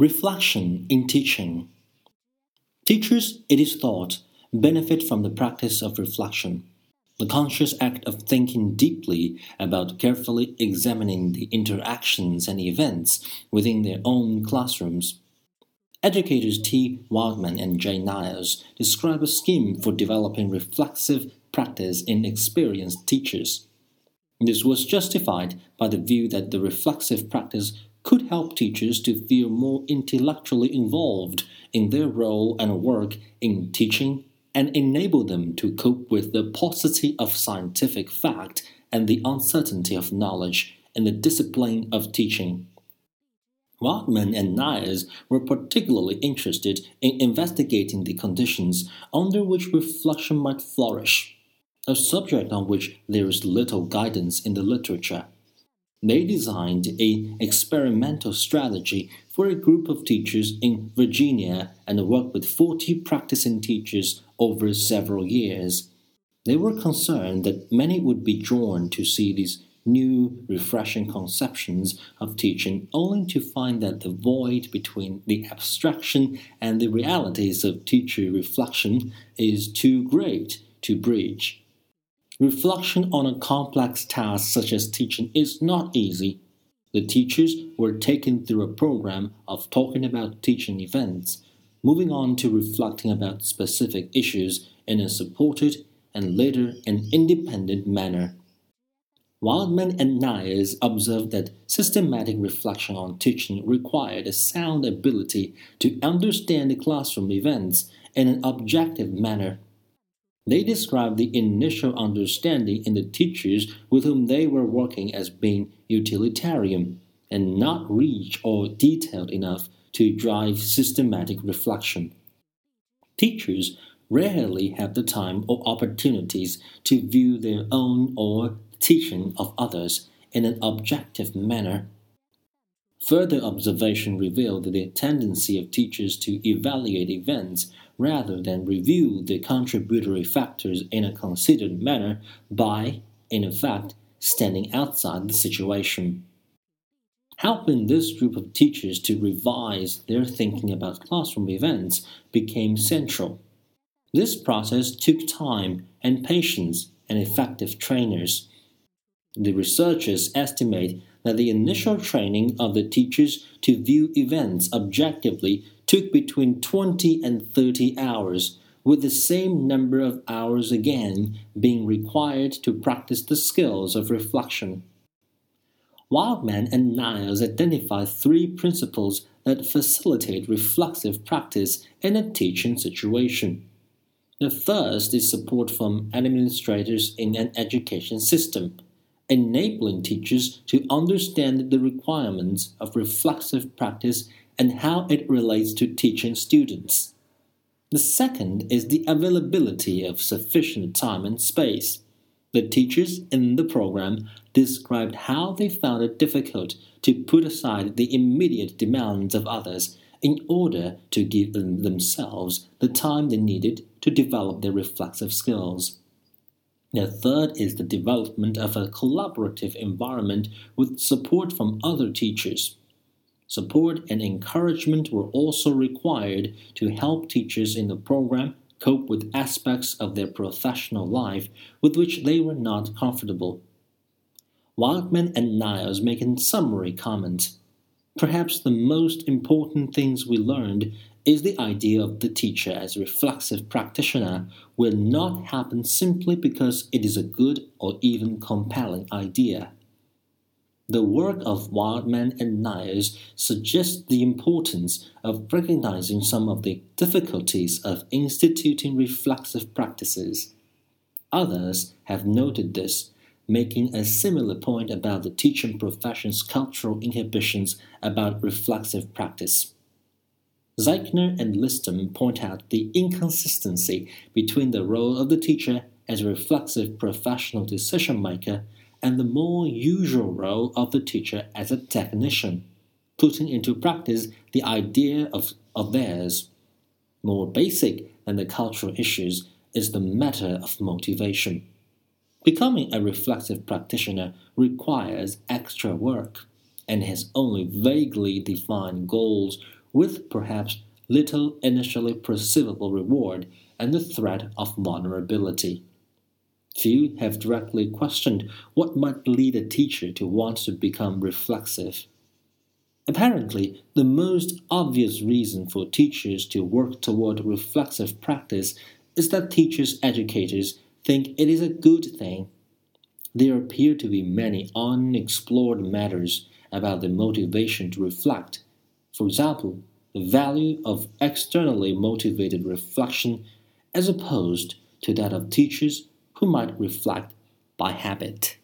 Reflection in teaching. Teachers, it is thought, benefit from the practice of reflection, the conscious act of thinking deeply about carefully examining the interactions and events within their own classrooms. Educators T. Wildman and J. Niles describe a scheme for developing reflexive practice in experienced teachers. This was justified by the view that the reflexive practice could help teachers to feel more intellectually involved in their role and work in teaching and enable them to cope with the paucity of scientific fact and the uncertainty of knowledge in the discipline of teaching. Wildman and Niles were particularly interested in investigating the conditions under which reflection might flourish, a subject on which there is little guidance in the literature. They designed an experimental strategy for a group of teachers in Virginia and worked with 40 practicing teachers over several years. They were concerned that many would be drawn to see these new, refreshing conceptions of teaching, only to find that the void between the abstraction and the realities of teacher reflection is too great to bridge. Reflection on a complex task such as teaching is not easy. The teachers were taken through a program of talking about teaching events, moving on to reflecting about specific issues in a supported and later an independent manner. Wildman and Niles observed that systematic reflection on teaching required a sound ability to understand the classroom events in an objective manner they described the initial understanding in the teachers with whom they were working as being utilitarian and not rich or detailed enough to drive systematic reflection. Teachers rarely have the time or opportunities to view their own or teaching of others in an objective manner. Further observation revealed the tendency of teachers to evaluate events rather than review the contributory factors in a considered manner by, in effect, standing outside the situation. Helping this group of teachers to revise their thinking about classroom events became central. This process took time and patience and effective trainers. The researchers estimate that the initial training of the teachers to view events objectively took between 20 and 30 hours, with the same number of hours again being required to practice the skills of reflection. Wildman and Niles identify three principles that facilitate reflexive practice in a teaching situation. The first is support from administrators in an education system, enabling teachers to understand the requirements of reflexive practice and how it relates to teaching students. The second is the availability of sufficient time and space. The teachers in the program described how they found it difficult to put aside the immediate demands of others in order to give them themselves the time they needed to develop their reflexive skills. The third is the development of a collaborative environment with support from other teachers. Support and encouragement were also required to help teachers in the program cope with aspects of their professional life with which they were not comfortable. Wildman and Niles make a summary comment. Perhaps the most important things we learned is the idea of the teacher as a reflexive practitioner will not happen simply because it is a good or even compelling idea. The work of Wildman and Niles suggests the importance of recognizing some of the difficulties of instituting reflexive practices. Others have noted this, making a similar point about the teaching profession's cultural inhibitions about reflexive practice. Zeichner and Liston point out the inconsistency between the role of the teacher as a reflexive professional decision maker and the more usual role of the teacher as a technician, putting into practice the idea of, of theirs. More basic than the cultural issues is the matter of motivation. Becoming a reflexive practitioner requires extra work and has only vaguely defined goals with perhaps little initially perceivable reward and the threat of vulnerability. Few have directly questioned what might lead a teacher to want to become reflexive. Apparently, the most obvious reason for teachers to work toward reflexive practice is that teachers educators think it is a good thing. There appear to be many unexplored matters about the motivation to reflect. For example, the value of externally motivated reflection as opposed to that of teachers who might reflect by habit.